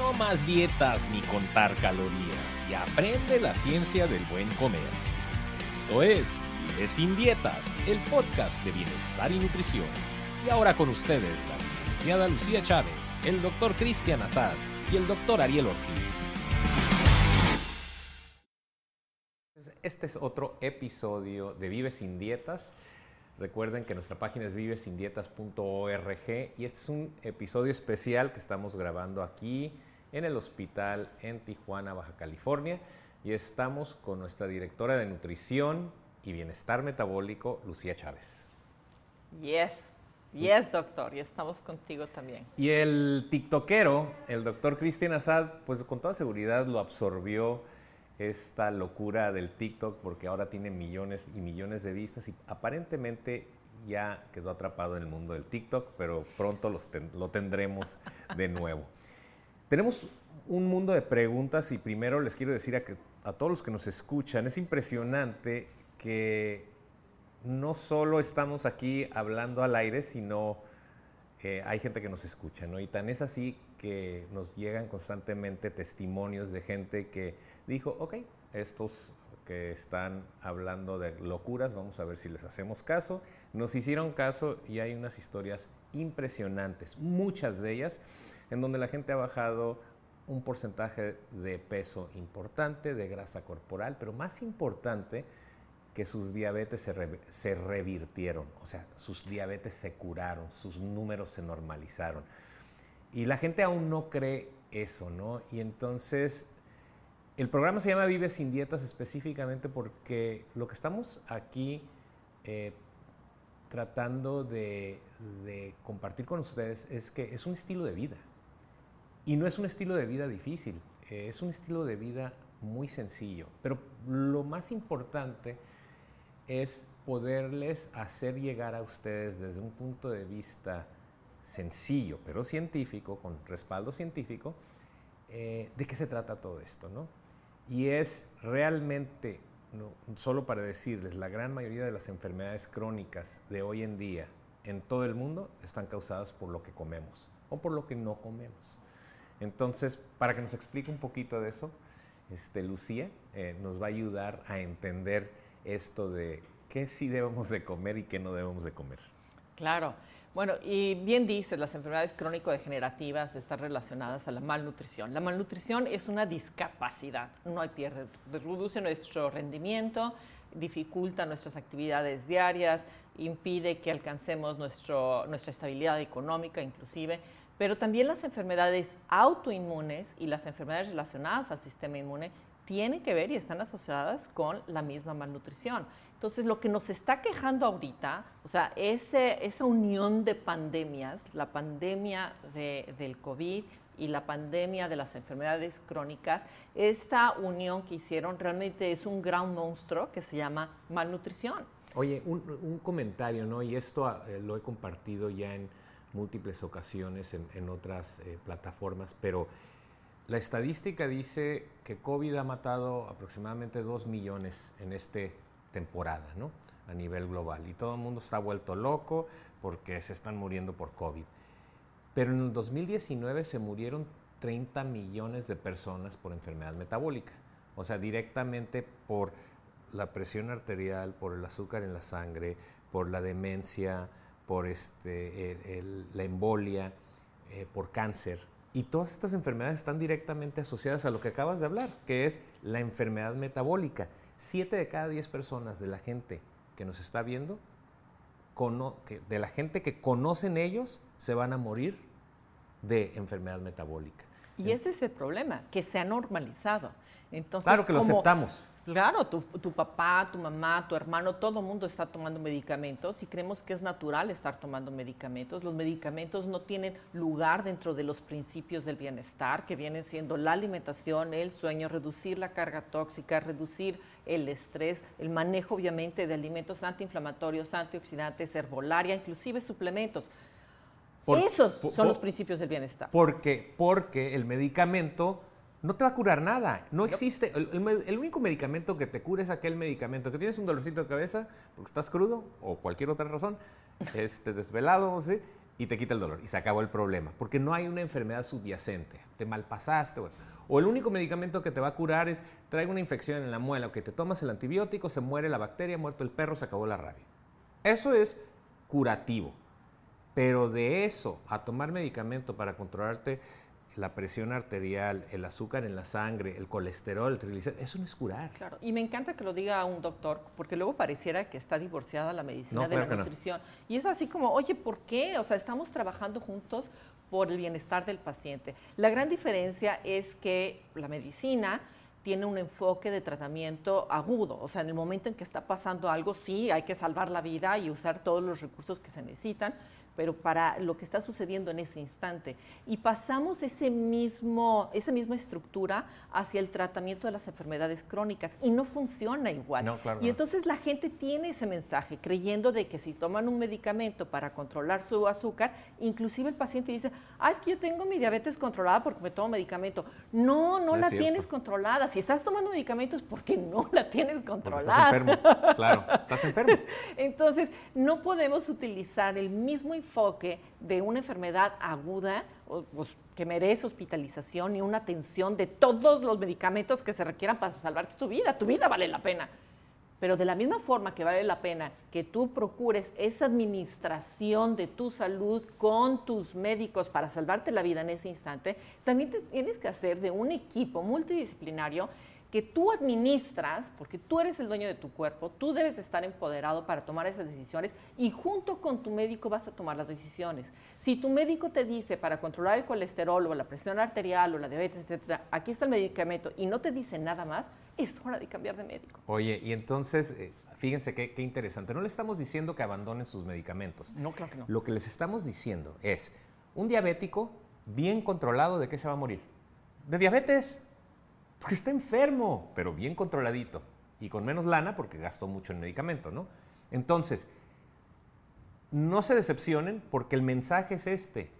No más dietas ni contar calorías y aprende la ciencia del buen comer. Esto es Vive sin dietas, el podcast de bienestar y nutrición. Y ahora con ustedes la licenciada Lucía Chávez, el doctor Cristian Azad y el doctor Ariel Ortiz. Este es otro episodio de Vive sin dietas. Recuerden que nuestra página es vivesindietas.org y este es un episodio especial que estamos grabando aquí en el hospital en Tijuana, Baja California. Y estamos con nuestra directora de nutrición y bienestar metabólico, Lucía Chávez. Yes, yes, doctor, y estamos contigo también. Y el tiktokero, el doctor Cristian Assad, pues con toda seguridad lo absorbió esta locura del TikTok porque ahora tiene millones y millones de vistas y aparentemente ya quedó atrapado en el mundo del TikTok, pero pronto lo tendremos de nuevo. Tenemos un mundo de preguntas y primero les quiero decir a, todos los que nos escuchan, es impresionante que no solo estamos aquí hablando al aire, sino eh, hay gente que nos escucha, ¿no? Y tan es así que nos llegan constantemente testimonios de gente que dijo, ok, estos que están hablando de locuras, vamos a ver si les hacemos caso. Nos hicieron caso y hay unas historias impresionantes, muchas de ellas, en donde la gente ha bajado un porcentaje de peso importante, de grasa corporal, pero más importante, que sus diabetes se, se revirtieron, o sea, sus diabetes se curaron, sus números se normalizaron. Y la gente aún no cree eso, ¿no? Y entonces el programa se llama Vive sin dietas específicamente porque lo que estamos aquí eh, tratando de, compartir con ustedes es que es un estilo de vida. Y no es un estilo de vida difícil, eh, es un estilo de vida muy sencillo. Pero lo más importante es poderles hacer llegar a ustedes desde un punto de vista sencillo, pero científico, con respaldo científico, eh, de qué se trata todo esto, ¿no? Y es realmente, solo para decirles, la gran mayoría de las enfermedades crónicas de hoy en día en todo el mundo están causadas por lo que comemos o por lo que no comemos. Entonces, para que nos explique un poquito de eso, este, Lucía eh, nos va a ayudar a entender esto de qué sí debemos de comer y qué no debemos de comer. Claro. Bueno, y bien dices, las enfermedades crónico-degenerativas están relacionadas a la malnutrición. La malnutrición es una discapacidad, no hay pierde, reduce nuestro rendimiento, dificulta nuestras actividades diarias, impide que alcancemos nuestro, nuestra estabilidad económica inclusive, pero también las enfermedades autoinmunes y las enfermedades relacionadas al sistema inmune tienen que ver y están asociadas con la misma malnutrición. Entonces, lo que nos está quejando ahorita, o sea, ese, esa unión de pandemias, la pandemia del COVID y la pandemia de las enfermedades crónicas, esta unión que hicieron realmente es un gran monstruo que se llama malnutrición. Oye, un, comentario, ¿no? Y esto eh, lo he compartido ya en múltiples ocasiones en, otras eh, plataformas, pero la estadística dice que COVID ha matado aproximadamente 2 millones en esta temporada, ¿no? A nivel global. Y todo el mundo está vuelto loco porque se están muriendo por COVID. Pero en el 2019 se murieron 30 millones de personas por enfermedad metabólica. O sea, directamente por la presión arterial, por el azúcar en la sangre, por la demencia, por este, la embolia, eh, por cáncer. Y todas estas enfermedades están directamente asociadas a lo que acabas de hablar, que es la enfermedad metabólica. Siete de cada diez personas de la gente que nos está viendo, de la gente que conocen ellos, se van a morir de enfermedad metabólica. Y ese es el problema, que se ha normalizado. Entonces, claro que lo aceptamos. Claro, tu, papá, tu mamá, tu hermano, todo el mundo está tomando medicamentos y creemos que es natural estar tomando medicamentos. Los medicamentos no tienen lugar dentro de los principios del bienestar, que vienen siendo la alimentación, el sueño, reducir la carga tóxica, reducir el estrés, el manejo obviamente de alimentos antiinflamatorios, antioxidantes, herbolaria, inclusive suplementos. Esos son los principios del bienestar. Porque, porque el medicamento no te va a curar nada. No existe. El, único medicamento que te cura es aquel medicamento que tienes un dolorcito de cabeza porque estás crudo o cualquier otra razón, este, desvelado, ¿sí? y te quita el dolor y se acabó el problema, porque no hay una enfermedad subyacente, te malpasaste. O el único medicamento que te va a curar es traigo una infección en la muela, o que te tomas el antibiótico, se muere la bacteria, muerto el perro, se acabó la rabia. Eso es curativo. Pero de eso a tomar medicamento para controlarte la presión arterial, el azúcar en la sangre, el colesterol, el triglicéridos, eso no es curar. Claro, y me encanta que lo diga un doctor, porque luego pareciera que está divorciada la medicina de la nutrición. Y es así como, oye, ¿por qué? O sea, estamos trabajando juntos por el bienestar del paciente. La gran diferencia es que la medicina tiene un enfoque de tratamiento agudo, o sea, en el momento en que está pasando algo, sí, hay que salvar la vida y usar todos los recursos que se necesitan, pero para lo que está sucediendo en ese instante. Y pasamos ese mismo, esa misma estructura hacia el tratamiento de las enfermedades crónicas y no funciona igual. y entonces la gente tiene ese mensaje creyendo de que si toman un medicamento para controlar su azúcar, inclusive el paciente dice, ah, es que yo tengo mi diabetes controlada porque me tomo medicamento. No, no, la tienes controlada. Si estás tomando medicamentos, porque no la tienes controlada. estás enfermo, claro, estás enfermo. entonces, no podemos utilizar el mismo enfoque de una enfermedad aguda pues, que merece hospitalización y una atención de todos los medicamentos que se requieran para salvarte tu vida. Tu vida vale la pena. Pero de la misma forma que vale la pena que tú procures esa administración de tu salud con tus médicos para salvarte la vida en ese instante, también tienes que hacer de un equipo multidisciplinario que tú administras, porque tú eres el dueño de tu cuerpo, tú debes estar empoderado para tomar esas decisiones y junto con tu médico vas a tomar las decisiones. Si tu médico te dice para controlar el colesterol o la presión arterial o la diabetes, etcétera, aquí está el medicamento y no te dice nada más, es hora de cambiar de médico. Oye, y entonces, eh, fíjense qué, qué interesante. No le estamos diciendo que abandonen sus medicamentos. No, claro que no. Lo que les estamos diciendo es, un diabético bien controlado, ¿de qué se va a morir? De diabetes. Porque está enfermo, pero bien controladito. Y con menos lana porque gastó mucho en medicamento, ¿no? Entonces, no se decepcionen porque el mensaje es este.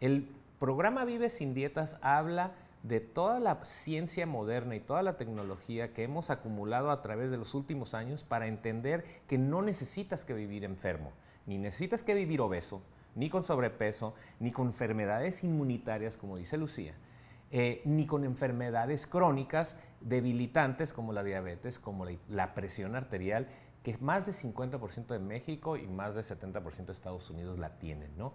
El programa Vive sin Dietas habla de toda la ciencia moderna y toda la tecnología que hemos acumulado a través de los últimos años para entender que no necesitas que vivir enfermo, ni necesitas que vivir obeso, ni con sobrepeso, ni con enfermedades inmunitarias, como dice Lucía, eh, ni con enfermedades crónicas debilitantes como la diabetes, como la, presión arterial, que más del 50% de México y más del 70% de Estados Unidos la tienen, ¿no?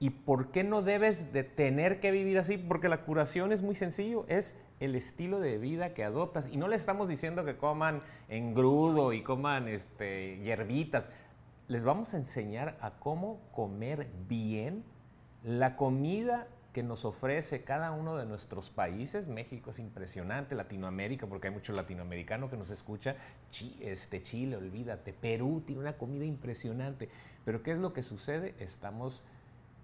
¿Y por qué no debes de tener que vivir así? Porque la curación es muy sencillo, es el estilo de vida que adoptas. Y no le estamos diciendo que coman engrudo y coman este, hierbitas. Les vamos a enseñar a cómo comer bien la comida que nos ofrece cada uno de nuestros países. México es impresionante, Latinoamérica, porque hay mucho latinoamericano que nos escucha. este, Chile, olvídate. Perú tiene una comida impresionante. Pero ¿qué es lo que sucede? Estamos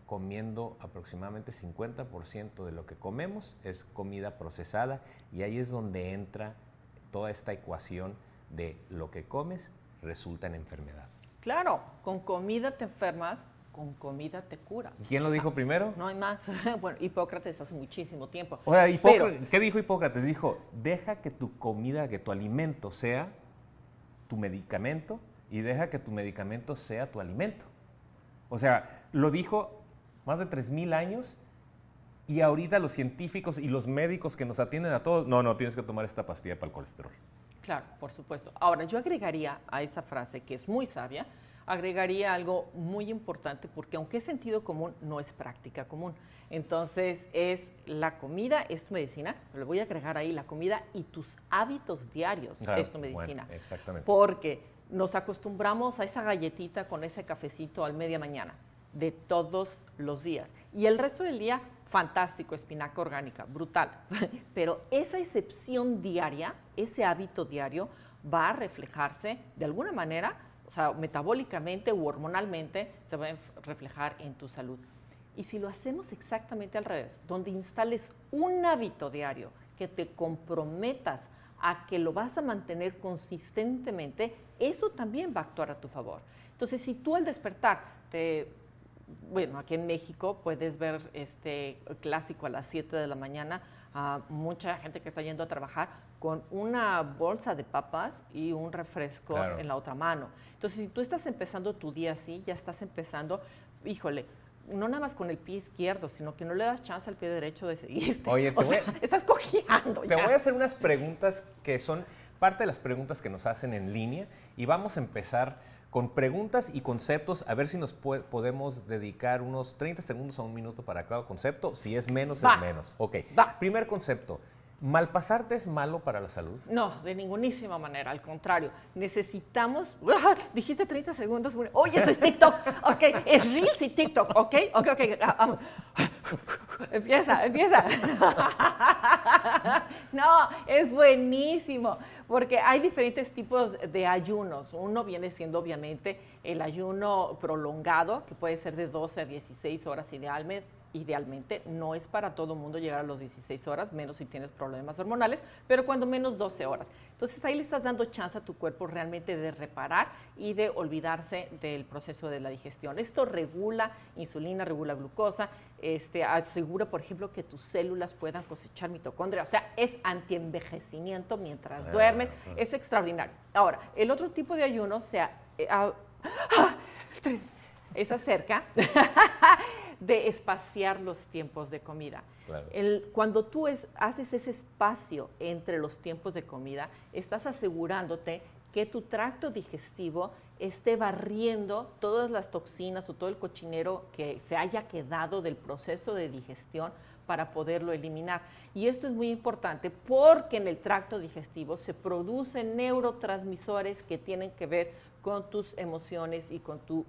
comiendo aproximadamente 50% de lo que comemos es comida procesada y ahí es donde entra toda esta ecuación de lo que comes resulta en enfermedad. Claro, con comida te enfermas, con comida te cura. ¿Quién lo dijo primero? No hay más. bueno, Hipócrates hace muchísimo tiempo. ¿qué dijo Hipócrates? Dijo, deja que tu comida, que tu alimento sea tu medicamento y deja que tu medicamento sea tu alimento. O sea, lo dijo más de 3.000 años y ahorita los científicos y los médicos que nos atienden a todos, no, no, tienes que tomar esta pastilla para el colesterol. Claro, por supuesto. Ahora, yo agregaría a esa frase que es muy sabia, agregaría algo muy importante porque aunque es sentido común, no es práctica común. Entonces es la comida, es tu medicina, le voy a agregar ahí la comida y tus hábitos diarios es tu medicina. exactamente. Porque nos acostumbramos a esa galletita con ese cafecito al media mañana de todos los días. Y el resto del día, fantástico, espinaca orgánica, brutal. Pero esa excepción diaria, ese hábito diario, va a reflejarse de alguna manera sea, metabólicamente u hormonalmente se va a reflejar en tu salud. Y si lo hacemos exactamente al revés, donde instales un hábito diario que te comprometas a que lo vas a mantener consistentemente, eso también va a actuar a tu favor. Entonces, si tú al despertar te bueno, aquí en México puedes ver este clásico a las 7 de la mañana a mucha gente que está yendo a trabajar con una bolsa de papas y un refresco en la otra mano. Entonces, si tú estás empezando tu día así, ya estás empezando, híjole, no nada más con el pie izquierdo, sino que no le das chance al pie derecho de seguir. Oye, te voy a, estás cojeando. Te voy a hacer unas preguntas que son parte de las preguntas que nos hacen en línea y vamos a empezar con preguntas y conceptos, a ver si nos podemos dedicar unos 30 segundos a un minuto para cada concepto. Si es menos, es menos. Ok. Primer concepto. ¿Malpasarte es malo para la salud? No, de ningunísima manera, al contrario. Necesitamos. Dijiste 30 segundos. Oye, eso es TikTok. Ok, es Reels y TikTok. Ok, ok, ok. Ah, empieza, empieza. no, es buenísimo, porque hay diferentes tipos de ayunos. Uno viene siendo obviamente el ayuno prolongado, que puede ser de 12 a 16 horas idealmente idealmente no es para todo mundo llegar a los 16 horas, menos si tienes problemas hormonales, pero cuando menos 12 horas. Entonces ahí le estás dando chance a tu cuerpo realmente de reparar y de olvidarse del proceso de la digestión. Esto regula insulina, regula glucosa, este, asegura, por ejemplo, que tus células puedan cosechar mitocondria, o sea, es antienvejecimiento mientras duermes, es extraordinario. Ahora, el otro tipo de ayuno, o sea, eh, ah, ah, es acerca de espaciar los tiempos de comida. cuando tú haces ese espacio entre los tiempos de comida, estás asegurándote que tu tracto digestivo esté barriendo todas las toxinas o todo el cochinero que se haya quedado del proceso de digestión para poderlo eliminar. Y esto es muy importante porque en el tracto digestivo se producen neurotransmisores que tienen que ver con tus emociones y con tu,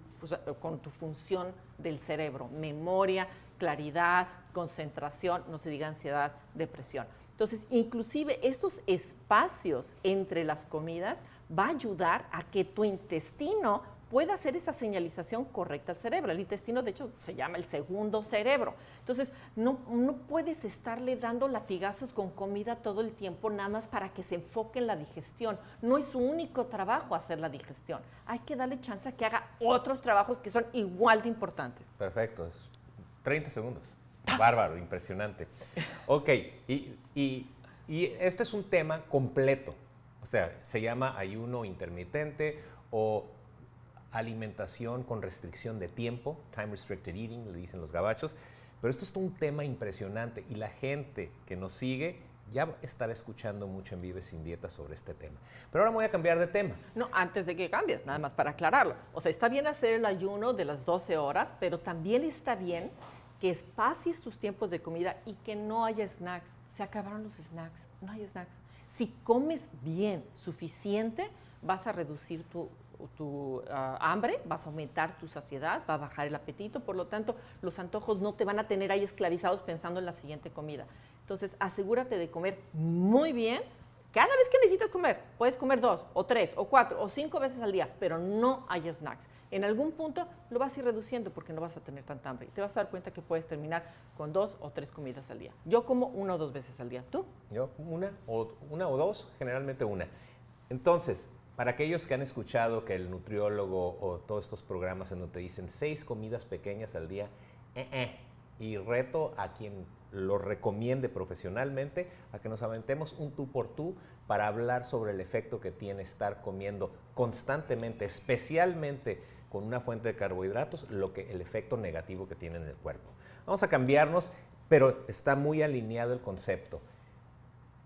con tu función del cerebro, memoria, claridad, concentración, no se diga ansiedad, depresión. Entonces, inclusive estos espacios entre las comidas va a ayudar a que tu intestino pueda hacer esa señalización correcta al cerebro. El intestino, de hecho, se llama el segundo cerebro. Entonces, no, no puedes estarle dando latigazos con comida todo el tiempo nada más para que se enfoque en la digestión. No es su único trabajo hacer la digestión. Hay que darle chance a que haga otros trabajos que son igual de importantes. Perfecto. 30 segundos. Bárbaro, impresionante. Ok, y, y, y este es un tema completo. O sea, se llama ayuno intermitente o alimentación con restricción de tiempo, time restricted eating, le dicen los gabachos. Pero esto es un tema impresionante y la gente que nos sigue ya estará escuchando mucho en Vive sin Dieta sobre este tema. Pero ahora voy a cambiar de tema. No, antes de que cambies, nada más para aclararlo. O sea, está bien hacer el ayuno de las 12 horas, pero también está bien que espacies tus tiempos de comida y que no haya snacks. Se acabaron los snacks, no hay snacks. Si comes bien, suficiente, vas a reducir tu tu ah, hambre, vas a aumentar tu saciedad, va a bajar el apetito, por lo tanto los antojos no te van a tener ahí esclavizados pensando en la siguiente comida. Entonces asegúrate de comer muy bien. Cada vez que necesitas comer, puedes comer dos o tres o cuatro o cinco veces al día, pero no hay snacks. En algún punto lo vas a ir reduciendo porque no vas a tener tanta hambre. Y te vas a dar cuenta que puedes terminar con dos o tres comidas al día. Yo como una o dos veces al día. ¿Tú? Yo una o, una o dos, generalmente una. Entonces, para aquellos que han escuchado que el nutriólogo o todos estos programas en donde te dicen seis comidas pequeñas al día, eh, eh, y reto a quien lo recomiende profesionalmente a que nos aventemos un tú por tú para hablar sobre el efecto que tiene estar comiendo constantemente, especialmente con una fuente de carbohidratos, lo que el efecto negativo que tiene en el cuerpo. Vamos a cambiarnos, pero está muy alineado el concepto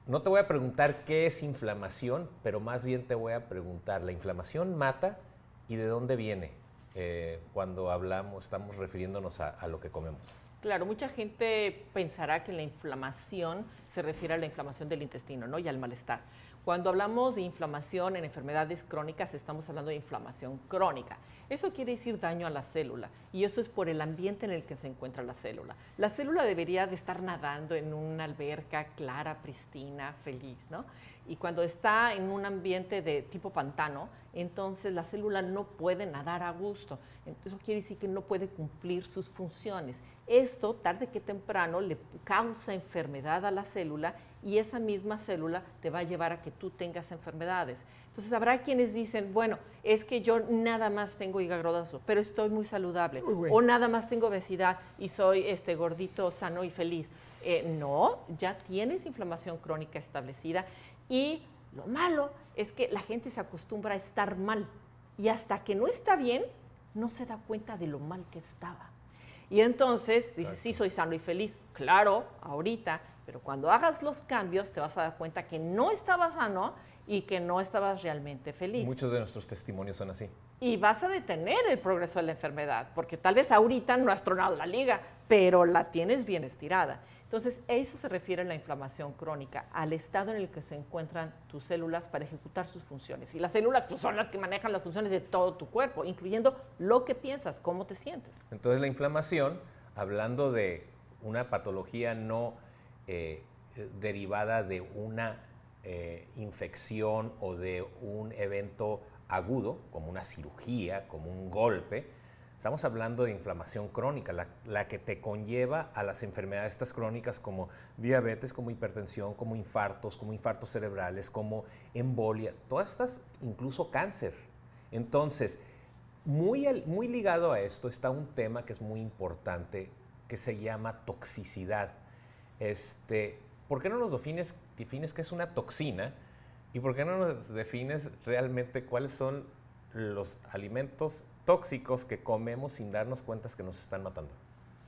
no te voy a preguntar qué es inflamación, pero más bien te voy a preguntar, ¿la inflamación mata y de dónde viene eh, cuando hablamos, estamos refiriéndonos a, a, lo que comemos? Claro, mucha gente pensará que la inflamación se refiere a la inflamación del intestino ¿no? y al malestar. Cuando hablamos de inflamación en enfermedades crónicas, estamos hablando de inflamación crónica. Eso quiere decir daño a la célula y eso es por el ambiente en el que se encuentra la célula. La célula debería de estar nadando en una alberca clara, pristina, feliz, ¿no? Y cuando está en un ambiente de tipo pantano, entonces la célula no puede nadar a gusto. Eso quiere decir que no puede cumplir sus funciones. Esto, tarde que temprano, le causa enfermedad a la célula y esa misma célula te va a llevar a que tú tengas enfermedades. Entonces habrá quienes dicen, bueno, es que yo nada más tengo hígado graso, pero estoy muy saludable. O nada más tengo obesidad y soy este, gordito, sano y feliz. Eh, no, ya tienes inflamación crónica establecida y lo malo es que la gente se acostumbra a estar mal y hasta que no está bien, no se da cuenta de lo mal que estaba. Y entonces dices, sí, soy sano y feliz. Claro, ahorita, pero cuando hagas los cambios te vas a dar cuenta que no estabas sano y que no estabas realmente feliz. Muchos de nuestros testimonios son así. Y vas a detener el progreso de la enfermedad, porque tal vez ahorita no has tronado la liga, pero la tienes bien estirada. Entonces, eso se refiere a la inflamación crónica, al estado en el que se encuentran tus células para ejecutar sus funciones. Y las células pues, son las que manejan las funciones de todo tu cuerpo, incluyendo lo que piensas, cómo te sientes. Entonces, la inflamación, hablando de una patología no eh, derivada de una eh, infección o de un evento agudo, como una cirugía, como un golpe, Estamos hablando de inflamación crónica, la, que te conlleva a las enfermedades estas crónicas como diabetes, como hipertensión, como infartos, como infartos cerebrales, como embolia, todas estas, incluso cáncer. Entonces, muy, muy ligado a esto está un tema que es muy importante, que se llama toxicidad. Este, ¿Por qué no nos defines, defines qué es una toxina? ¿Y por qué no nos defines realmente cuáles son los alimentos tóxicos que comemos sin darnos cuenta que nos están matando?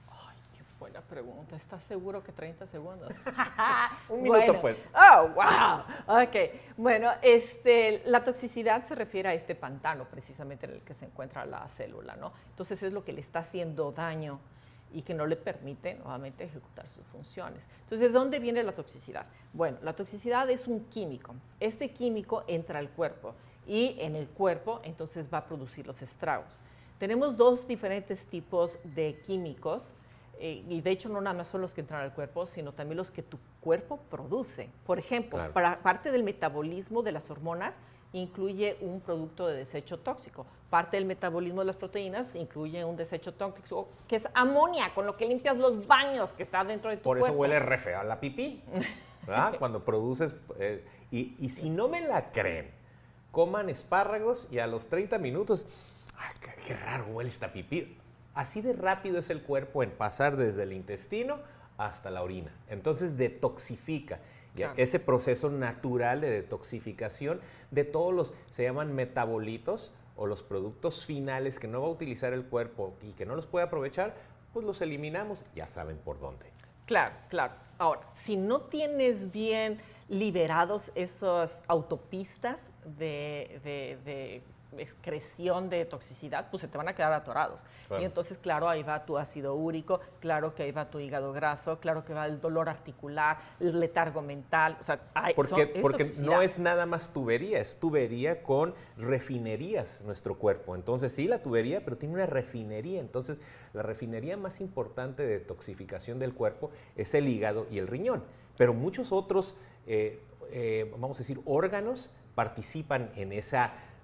Ay, qué buena pregunta. ¿Estás seguro que 30 segundos? Un minuto, pues. Oh, wow. Ok. Bueno, este, la toxicidad se refiere a este pantano precisamente en el que se encuentra la célula, ¿no? Entonces es lo que le está haciendo daño y que no le permite nuevamente ejecutar sus funciones. Entonces, ¿de dónde viene la toxicidad? Bueno, la toxicidad es un químico. Este químico entra al cuerpo y en el cuerpo entonces va a producir los estragos. Tenemos dos diferentes tipos de químicos eh, y de hecho no nada más son los que entran al cuerpo, sino también los que tu cuerpo produce. Por ejemplo, para parte del metabolismo de las hormonas incluye un producto de desecho tóxico. Parte del metabolismo de las proteínas incluye un desecho tóxico que es amonia, con lo que limpias los baños que está dentro de tu cuerpo. Por eso huele re feo a la pipí, ¿verdad? Cuando produces... Eh, y, y si no me la creen, coman espárragos y a los 30 minutos, ¡ay, qué, raro huele esta pipí! Así de rápido es el cuerpo en pasar desde el intestino hasta la orina. Entonces detoxifica. Ese proceso natural de detoxificación de todos los, se llaman metabolitos o los productos finales que no va a utilizar el cuerpo y que no los puede aprovechar, pues los eliminamos, ya saben por dónde. Claro, claro. Ahora, si no tienes bien liberados esas autopistas de, excreción de toxicidad, pues se te van a quedar atorados. Y entonces, claro, ahí va tu ácido úrico, claro que ahí va tu hígado graso, claro que va el dolor articular, el letargo mental. O sea, porque porque no es nada más tubería, es tubería con refinerías nuestro cuerpo. Entonces, sí, la tubería, pero tiene una refinería. Entonces, la refinería más importante de toxificación del cuerpo es el hígado y el riñón. Pero muchos otros, eh, eh, vamos a decir, órganos participan en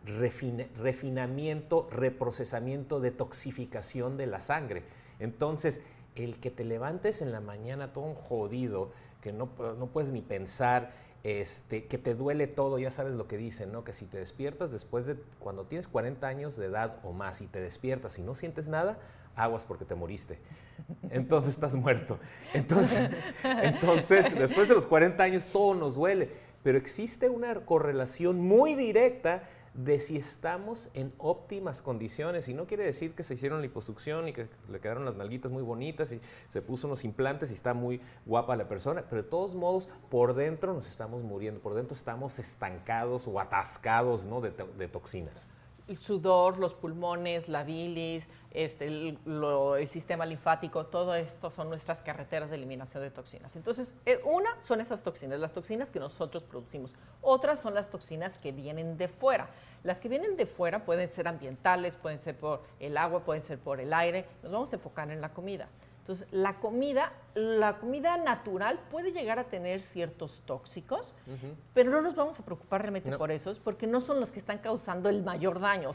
refinamiento, reprocesamiento, detoxificación de la sangre. Entonces, el que te levantes en la mañana todo jodido, que no, no puedes ni pensar, este, que te duele todo, ya sabes lo que dicen, ¿no? Que si te despiertas después de, cuando tienes 40 años de edad o más y te despiertas y no sientes nada, aguas porque te moriste. Entonces estás muerto. Entonces, entonces, después de los 40 años todo nos duele pero existe una correlación muy directa de si estamos en óptimas condiciones. Y no quiere decir que se hicieron liposucción y que le quedaron las nalguitas muy bonitas y se puso unos implantes y está muy guapa la persona, pero de todos modos, por dentro nos estamos muriendo, por dentro estamos estancados o atascados ¿no? de, de toxinas el sudor, los pulmones, la bilis, este, el, sistema linfático, todo esto son nuestras carreteras de eliminación de toxinas. Entonces, eh, una son esas toxinas, las toxinas que nosotros producimos. Otras son las toxinas que vienen de fuera. Las que vienen de fuera pueden ser ambientales, pueden ser por el agua, pueden ser por el aire. Nos vamos a enfocar en la comida. Entonces, la comida, la comida natural puede llegar a tener ciertos tóxicos, pero no nos vamos a preocupar realmente por esos, porque no son los que están causando el mayor daño.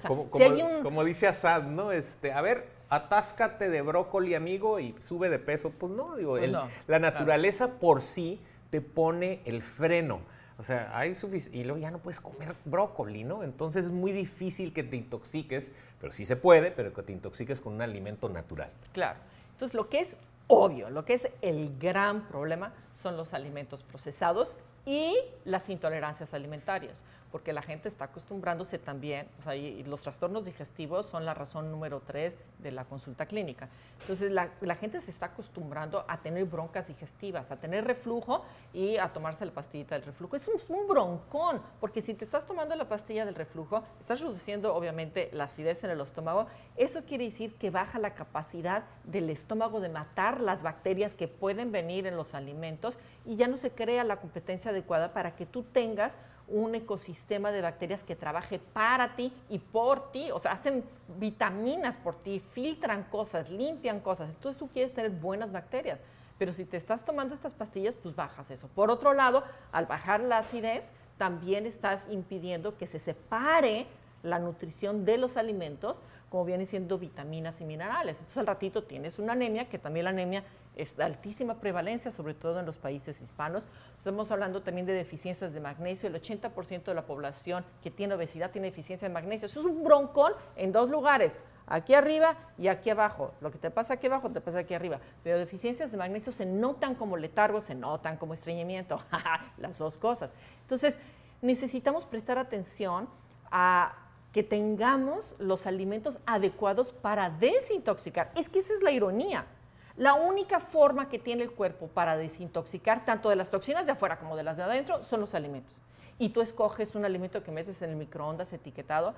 como, dice Assad, ¿no? Este, a ver, atáscate de brócoli, amigo, y sube de peso. Pues no, digo, pues la naturaleza por sí te pone el freno. O sea, hay suficiente. Y luego ya no puedes comer brócoli, ¿no? Entonces es muy difícil que te intoxiques, pero sí se puede, pero que te intoxiques con un alimento natural. Claro. Entonces, lo que es obvio, lo que es el gran problema son los alimentos procesados y las intolerancias alimentarias porque la gente está acostumbrándose también, o sea, los trastornos digestivos son la razón número tres de la consulta clínica. Entonces, la, la, gente se está acostumbrando a tener broncas digestivas, a tener reflujo y a tomarse la pastillita del reflujo. Es un, un broncón, porque si te estás tomando la pastilla del reflujo, estás reduciendo obviamente la acidez en el estómago. Eso quiere decir que baja la capacidad del estómago de matar las bacterias que pueden venir en los alimentos y ya no se crea la competencia adecuada para que tú tengas un ecosistema de bacterias que trabaje para ti y por ti, o sea, hacen vitaminas por ti, filtran cosas, limpian cosas. Entonces tú quieres tener buenas bacterias, pero si te estás tomando estas pastillas, pues bajas eso. Por otro lado, al bajar la acidez, también estás impidiendo que se separe la nutrición de los alimentos, como vienen siendo vitaminas y minerales. Entonces al ratito tienes una anemia, que también la anemia es de altísima prevalencia, sobre todo en los países hispanos. Estamos hablando también de deficiencias de magnesio. El 80% de la población que tiene obesidad tiene deficiencia de magnesio. Eso es un broncón en dos lugares, aquí arriba y aquí abajo. Lo que te pasa aquí abajo te pasa aquí arriba. Pero deficiencias de magnesio se notan como letargo, se notan como estreñimiento. Las dos cosas. Entonces, necesitamos prestar atención a que tengamos los alimentos adecuados para desintoxicar. Es que esa es la ironía. La única forma que tiene el cuerpo para desintoxicar tanto de las toxinas de afuera como de las de adentro son los alimentos. Y tú escoges un alimento que metes en el microondas etiquetado.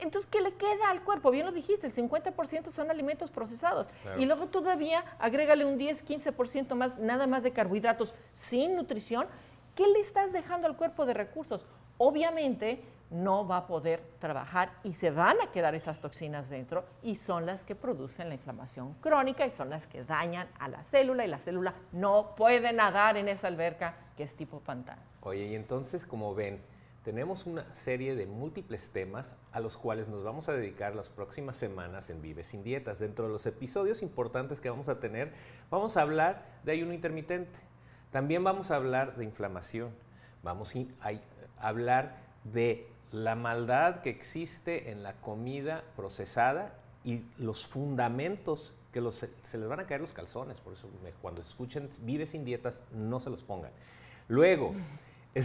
Entonces, ¿qué le queda al cuerpo? Bien lo dijiste, el 50% son alimentos procesados. Y luego todavía agrégale un 10, 15% más, nada más de carbohidratos sin nutrición. ¿Qué le estás dejando al cuerpo de recursos? Obviamente, no va a poder trabajar y se van a quedar esas toxinas dentro y son las que producen la inflamación crónica y son las que dañan a la célula y la célula no puede nadar en esa alberca que es tipo pantano. Oye, y entonces como ven, tenemos una serie de múltiples temas a los cuales nos vamos a dedicar las próximas semanas en Vive sin Dietas. Dentro de los episodios importantes que vamos a tener, vamos a hablar de ayuno intermitente. También vamos a hablar de inflamación. Vamos a hablar de la maldad que existe en la comida procesada y los fundamentos que se les van a caer los calzones. Por eso cuando escuchen Vive sin dietas, no se los pongan. Luego,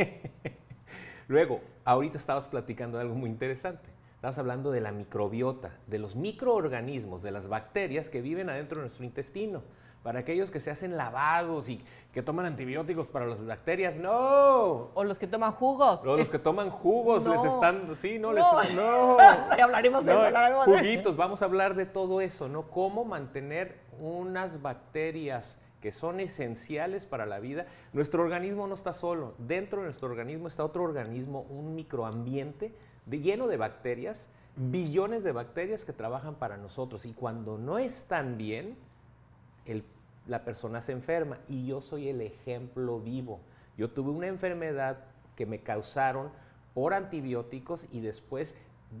luego, ahorita estabas platicando de algo muy interesante. Estabas hablando de la microbiota, de los microorganismos, de las bacterias que viven adentro de nuestro intestino para aquellos que se hacen lavados y que toman antibióticos para las bacterias, no. O los que toman jugos. O los que toman jugos, les están, sí, no, les no. hablaremos de eso. juguitos, vamos a hablar de todo eso, ¿no? Cómo mantener unas bacterias que son esenciales para la vida. Nuestro organismo no está solo, dentro de nuestro organismo está otro organismo, un microambiente lleno de bacterias, billones de bacterias que trabajan para nosotros y cuando no están bien, la persona se enferma y yo soy el ejemplo vivo. Yo tuve una enfermedad que me causaron por antibióticos y después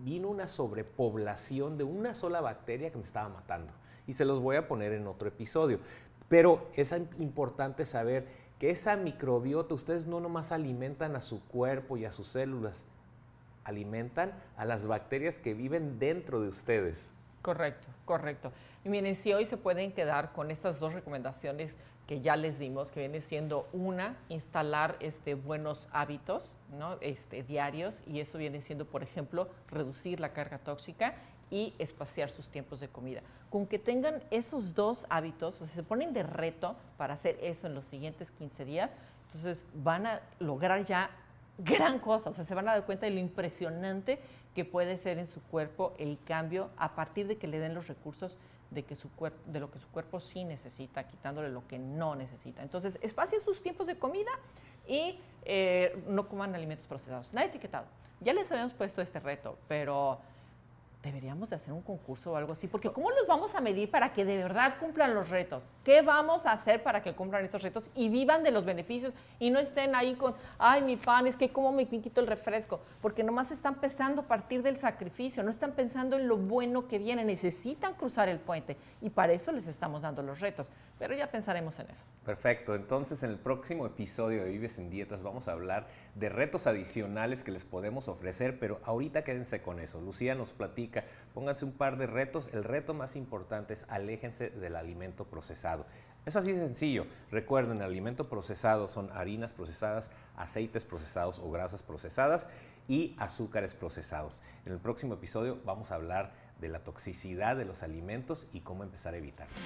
vino una sobrepoblación de una sola bacteria que me estaba matando. Y se los voy a poner en otro episodio. Pero es importante saber que esa microbiota, ustedes no nomás alimentan a su cuerpo y a sus células, alimentan a las bacterias que viven dentro de ustedes. Correcto, correcto. Y miren, si hoy se pueden quedar con estas dos recomendaciones que ya les dimos, que viene siendo una, instalar este, buenos hábitos ¿no? este, diarios, y eso viene siendo, por ejemplo, reducir la carga tóxica y espaciar sus tiempos de comida. Con que tengan esos dos hábitos, sea, se ponen de reto para hacer eso en los siguientes 15 días, entonces van a lograr ya gran cosa, o sea, se van a dar cuenta de lo impresionante que puede ser en su cuerpo el cambio a partir de que le den los recursos de, que su de lo que su cuerpo sí necesita, quitándole lo que no necesita. Entonces, espacien sus tiempos de comida y eh, no coman alimentos procesados. Nada etiquetado. Ya les habíamos puesto este reto, pero deberíamos de hacer un concurso o algo así, porque ¿cómo los vamos a medir para que de verdad cumplan los retos? ¿Qué vamos a hacer para que cumplan estos retos y vivan de los beneficios y no estén ahí con, ay, mi pan, es que cómo me quito el refresco? Porque nomás están pensando a partir del sacrificio, no están pensando en lo bueno que viene, necesitan cruzar el puente y para eso les estamos dando los retos, pero ya pensaremos en eso. Perfecto, entonces en el próximo episodio de Vives en Dietas vamos a hablar de retos adicionales que les podemos ofrecer, pero ahorita quédense con eso. Lucía nos platica, pónganse un par de retos. El reto más importante es aléjense del alimento procesado. Es así de sencillo. Recuerden, el alimento procesado son harinas procesadas, aceites procesados o grasas procesadas y azúcares procesados. En el próximo episodio vamos a hablar de la toxicidad de los alimentos y cómo empezar a evitarlos.